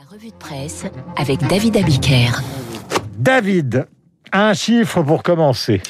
La revue de presse avec David Abiker. David, un chiffre pour commencer.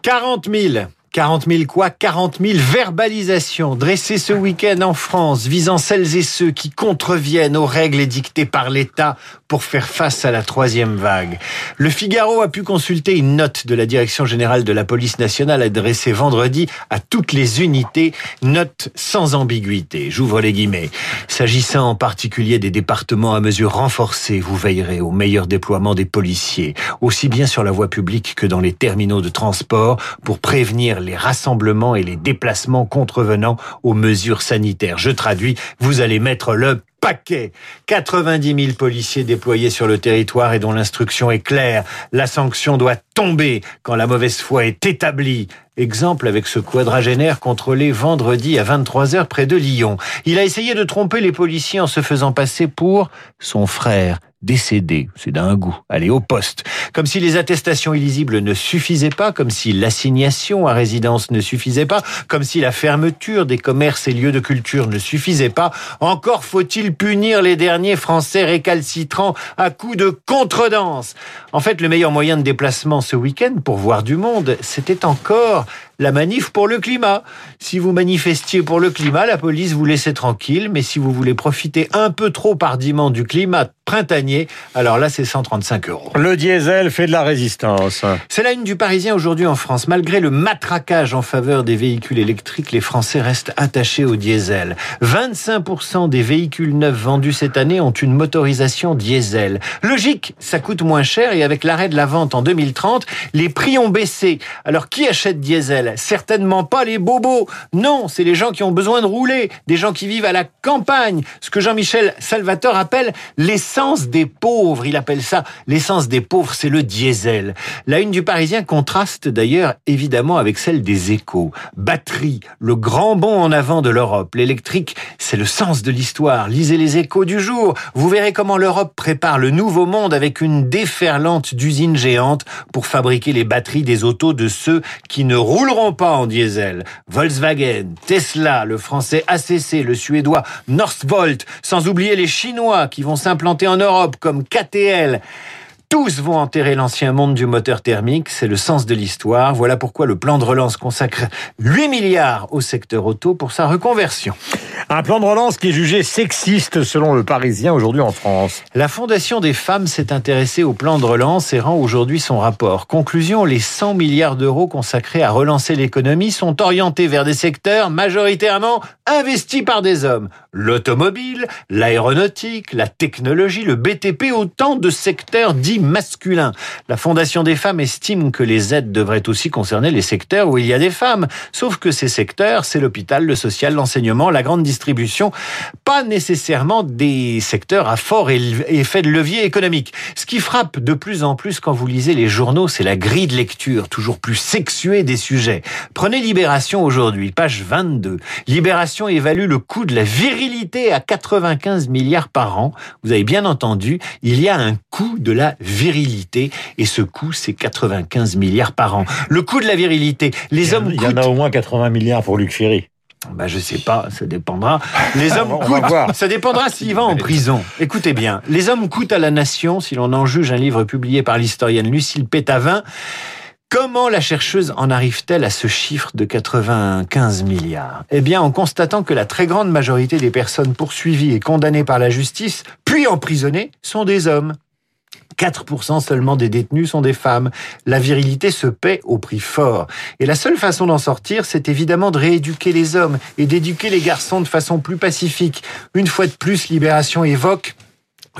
40 000 40 000 quoi? 40 000 verbalisations dressées ce week-end en France visant celles et ceux qui contreviennent aux règles édictées par l'État pour faire face à la troisième vague. Le Figaro a pu consulter une note de la Direction générale de la police nationale adressée vendredi à toutes les unités, note sans ambiguïté. J'ouvre les guillemets. S'agissant en particulier des départements à mesure renforcée, vous veillerez au meilleur déploiement des policiers, aussi bien sur la voie publique que dans les terminaux de transport, pour prévenir les rassemblements et les déplacements contrevenant aux mesures sanitaires. Je traduis, vous allez mettre le paquet. 90 000 policiers déployés sur le territoire et dont l'instruction est claire. La sanction doit tomber quand la mauvaise foi est établie. Exemple avec ce quadragénaire contrôlé vendredi à 23h près de Lyon. Il a essayé de tromper les policiers en se faisant passer pour son frère décédé. C'est d'un goût. Allez, au poste. Comme si les attestations illisibles ne suffisaient pas, comme si l'assignation à résidence ne suffisait pas, comme si la fermeture des commerces et lieux de culture ne suffisait pas. Encore faut-il punir les derniers Français récalcitrants à coups de contredanse. En fait, le meilleur moyen de déplacement ce week-end pour voir du monde, c'était encore la manif pour le climat. Si vous manifestiez pour le climat, la police vous laissait tranquille, mais si vous voulez profiter un peu trop hardiment du climat printanier, alors là c'est 135 euros. Le diesel fait de la résistance. C'est la une du Parisien aujourd'hui en France. Malgré le matraquage en faveur des véhicules électriques, les Français restent attachés au diesel. 25% des véhicules neufs vendus cette année ont une motorisation diesel. Logique, ça coûte moins cher et avec l'arrêt de la vente en 2030, les prix ont baissé. Alors qui achète diesel? Certainement pas les bobos. Non, c'est les gens qui ont besoin de rouler, des gens qui vivent à la campagne. Ce que Jean-Michel Salvatore appelle l'essence des pauvres. Il appelle ça l'essence des pauvres, c'est le diesel. La une du Parisien contraste d'ailleurs évidemment avec celle des échos. Batterie, le grand bond en avant de l'Europe. L'électrique, c'est le sens de l'histoire. Lisez les échos du jour. Vous verrez comment l'Europe prépare le nouveau monde avec une déferlante d'usines géantes pour fabriquer les batteries des autos de ceux qui ne pas en diesel. Volkswagen, Tesla, le français ACC, le suédois Northvolt, sans oublier les Chinois qui vont s'implanter en Europe comme KTL. Tous vont enterrer l'ancien monde du moteur thermique, c'est le sens de l'histoire. Voilà pourquoi le plan de relance consacre 8 milliards au secteur auto pour sa reconversion. Un plan de relance qui est jugé sexiste selon le Parisien aujourd'hui en France. La Fondation des femmes s'est intéressée au plan de relance et rend aujourd'hui son rapport. Conclusion, les 100 milliards d'euros consacrés à relancer l'économie sont orientés vers des secteurs majoritairement investis par des hommes. L'automobile, l'aéronautique, la technologie, le BTP, autant de secteurs dits masculins. La Fondation des femmes estime que les aides devraient aussi concerner les secteurs où il y a des femmes. Sauf que ces secteurs, c'est l'hôpital, le social, l'enseignement, la grande distribution, pas nécessairement des secteurs à fort effet de levier économique. Ce qui frappe de plus en plus quand vous lisez les journaux, c'est la grille de lecture, toujours plus sexuée des sujets. Prenez Libération aujourd'hui, page 22. Libération évalue le coût de la virilité à 95 milliards par an. Vous avez bien entendu, il y a un coût de la virilité et ce coût, c'est 95 milliards par an. Le coût de la virilité, les hommes Il y en a au moins 80 milliards pour Luc Ferry. Bah, je sais pas, ça dépendra. Les hommes coûtent, ça dépendra s'il va en prison. Écoutez bien, les hommes coûtent à la nation, si l'on en juge un livre publié par l'historienne Lucille Pétavin. Comment la chercheuse en arrive-t-elle à ce chiffre de 95 milliards? Eh bien, en constatant que la très grande majorité des personnes poursuivies et condamnées par la justice, puis emprisonnées, sont des hommes. 4% seulement des détenus sont des femmes. La virilité se paie au prix fort. Et la seule façon d'en sortir, c'est évidemment de rééduquer les hommes et d'éduquer les garçons de façon plus pacifique. Une fois de plus, Libération évoque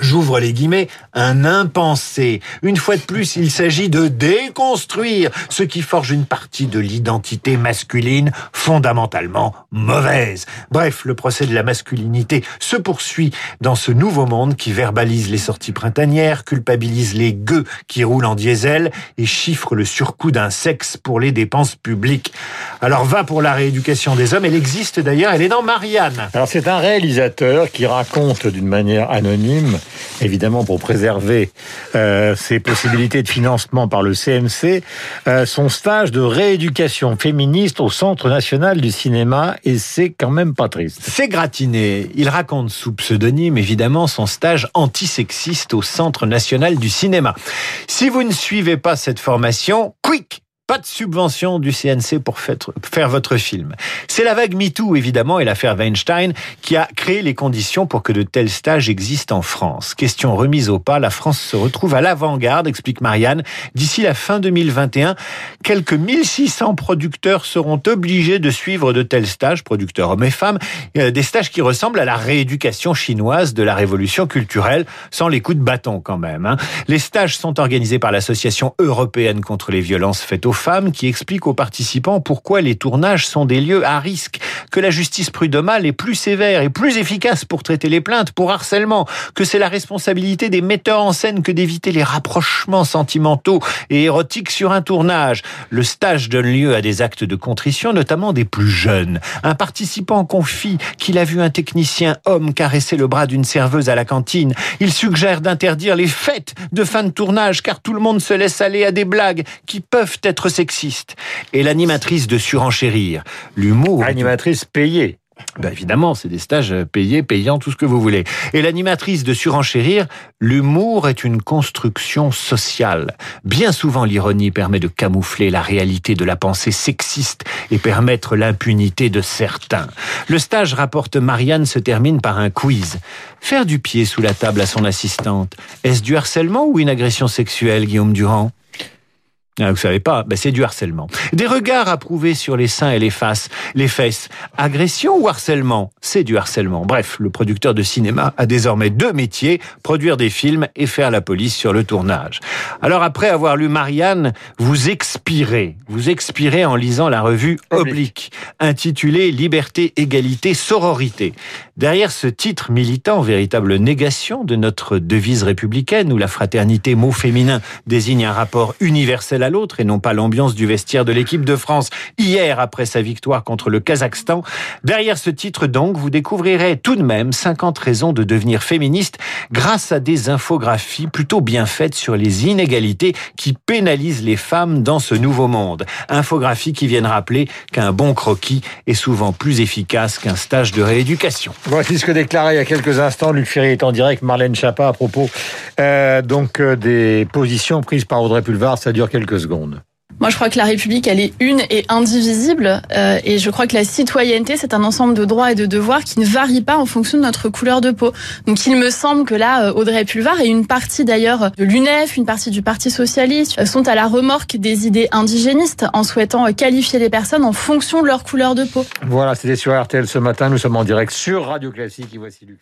J'ouvre les guillemets, un impensé. Une fois de plus, il s'agit de déconstruire ce qui forge une partie de l'identité masculine fondamentalement mauvaise. Bref, le procès de la masculinité se poursuit dans ce nouveau monde qui verbalise les sorties printanières, culpabilise les gueux qui roulent en diesel et chiffre le surcoût d'un sexe pour les dépenses publiques. Alors va pour la rééducation des hommes, elle existe d'ailleurs, elle est dans Marianne. Alors c'est un réalisateur qui raconte d'une manière anonyme évidemment pour préserver euh, ses possibilités de financement par le CMC, euh, son stage de rééducation féministe au Centre national du cinéma et c'est quand même pas triste. C'est gratiné. Il raconte sous pseudonyme évidemment son stage antisexiste au Centre national du cinéma. Si vous ne suivez pas cette formation, quick pas de subvention du CNC pour faire votre film. C'est la vague MeToo, évidemment, et l'affaire Weinstein qui a créé les conditions pour que de tels stages existent en France. Question remise au pas, la France se retrouve à l'avant-garde, explique Marianne. D'ici la fin 2021, quelques 1600 producteurs seront obligés de suivre de tels stages, producteurs hommes et femmes, euh, des stages qui ressemblent à la rééducation chinoise de la révolution culturelle, sans les coups de bâton quand même. Hein. Les stages sont organisés par l'Association européenne contre les violences faites aux femmes qui expliquent aux participants pourquoi les tournages sont des lieux à risque, que la justice prud'homale est plus sévère et plus efficace pour traiter les plaintes pour harcèlement, que c'est la responsabilité des metteurs en scène que d'éviter les rapprochements sentimentaux et érotiques sur un tournage. Le stage donne lieu à des actes de contrition, notamment des plus jeunes. Un participant confie qu'il a vu un technicien homme caresser le bras d'une serveuse à la cantine. Il suggère d'interdire les fêtes de fin de tournage car tout le monde se laisse aller à des blagues qui peuvent être sexiste. Et l'animatrice de surenchérir. L'humour. Animatrice payée. Ben évidemment, c'est des stages payés, payants, tout ce que vous voulez. Et l'animatrice de surenchérir, l'humour est une construction sociale. Bien souvent, l'ironie permet de camoufler la réalité de la pensée sexiste et permettre l'impunité de certains. Le stage, rapporte Marianne, se termine par un quiz. Faire du pied sous la table à son assistante, est-ce du harcèlement ou une agression sexuelle, Guillaume Durand? Ah, vous savez pas, ben c'est du harcèlement. Des regards approuvés sur les seins et les faces, les fesses. Agression ou harcèlement? C'est du harcèlement. Bref, le producteur de cinéma a désormais deux métiers, produire des films et faire la police sur le tournage. Alors après avoir lu Marianne, vous expirez. Vous expirez en lisant la revue Oblique, intitulée Liberté, égalité, sororité. Derrière ce titre militant, véritable négation de notre devise républicaine où la fraternité, mot féminin, désigne un rapport universel à l'autre et non pas l'ambiance du vestiaire de l'équipe de France hier après sa victoire contre le Kazakhstan. Derrière ce titre donc, vous découvrirez tout de même 50 raisons de devenir féministe grâce à des infographies plutôt bien faites sur les inégalités qui pénalisent les femmes dans ce nouveau monde. Infographies qui viennent rappeler qu'un bon croquis est souvent plus efficace qu'un stage de rééducation. Voici ce que déclarait il y a quelques instants Luc Ferry est en direct, Marlène Schiappa à propos euh, donc euh, des positions prises par Audrey Pulvar. Ça dure quelques secondes. Moi, je crois que la République, elle est une et indivisible. Euh, et je crois que la citoyenneté, c'est un ensemble de droits et de devoirs qui ne varient pas en fonction de notre couleur de peau. Donc, il me semble que là, euh, Audrey Pulvar et une partie d'ailleurs de l'UNEF, une partie du Parti socialiste, euh, sont à la remorque des idées indigénistes en souhaitant qualifier les personnes en fonction de leur couleur de peau. Voilà, c'était sur RTL ce matin. Nous sommes en direct sur Radio Classique. Et voici Luc.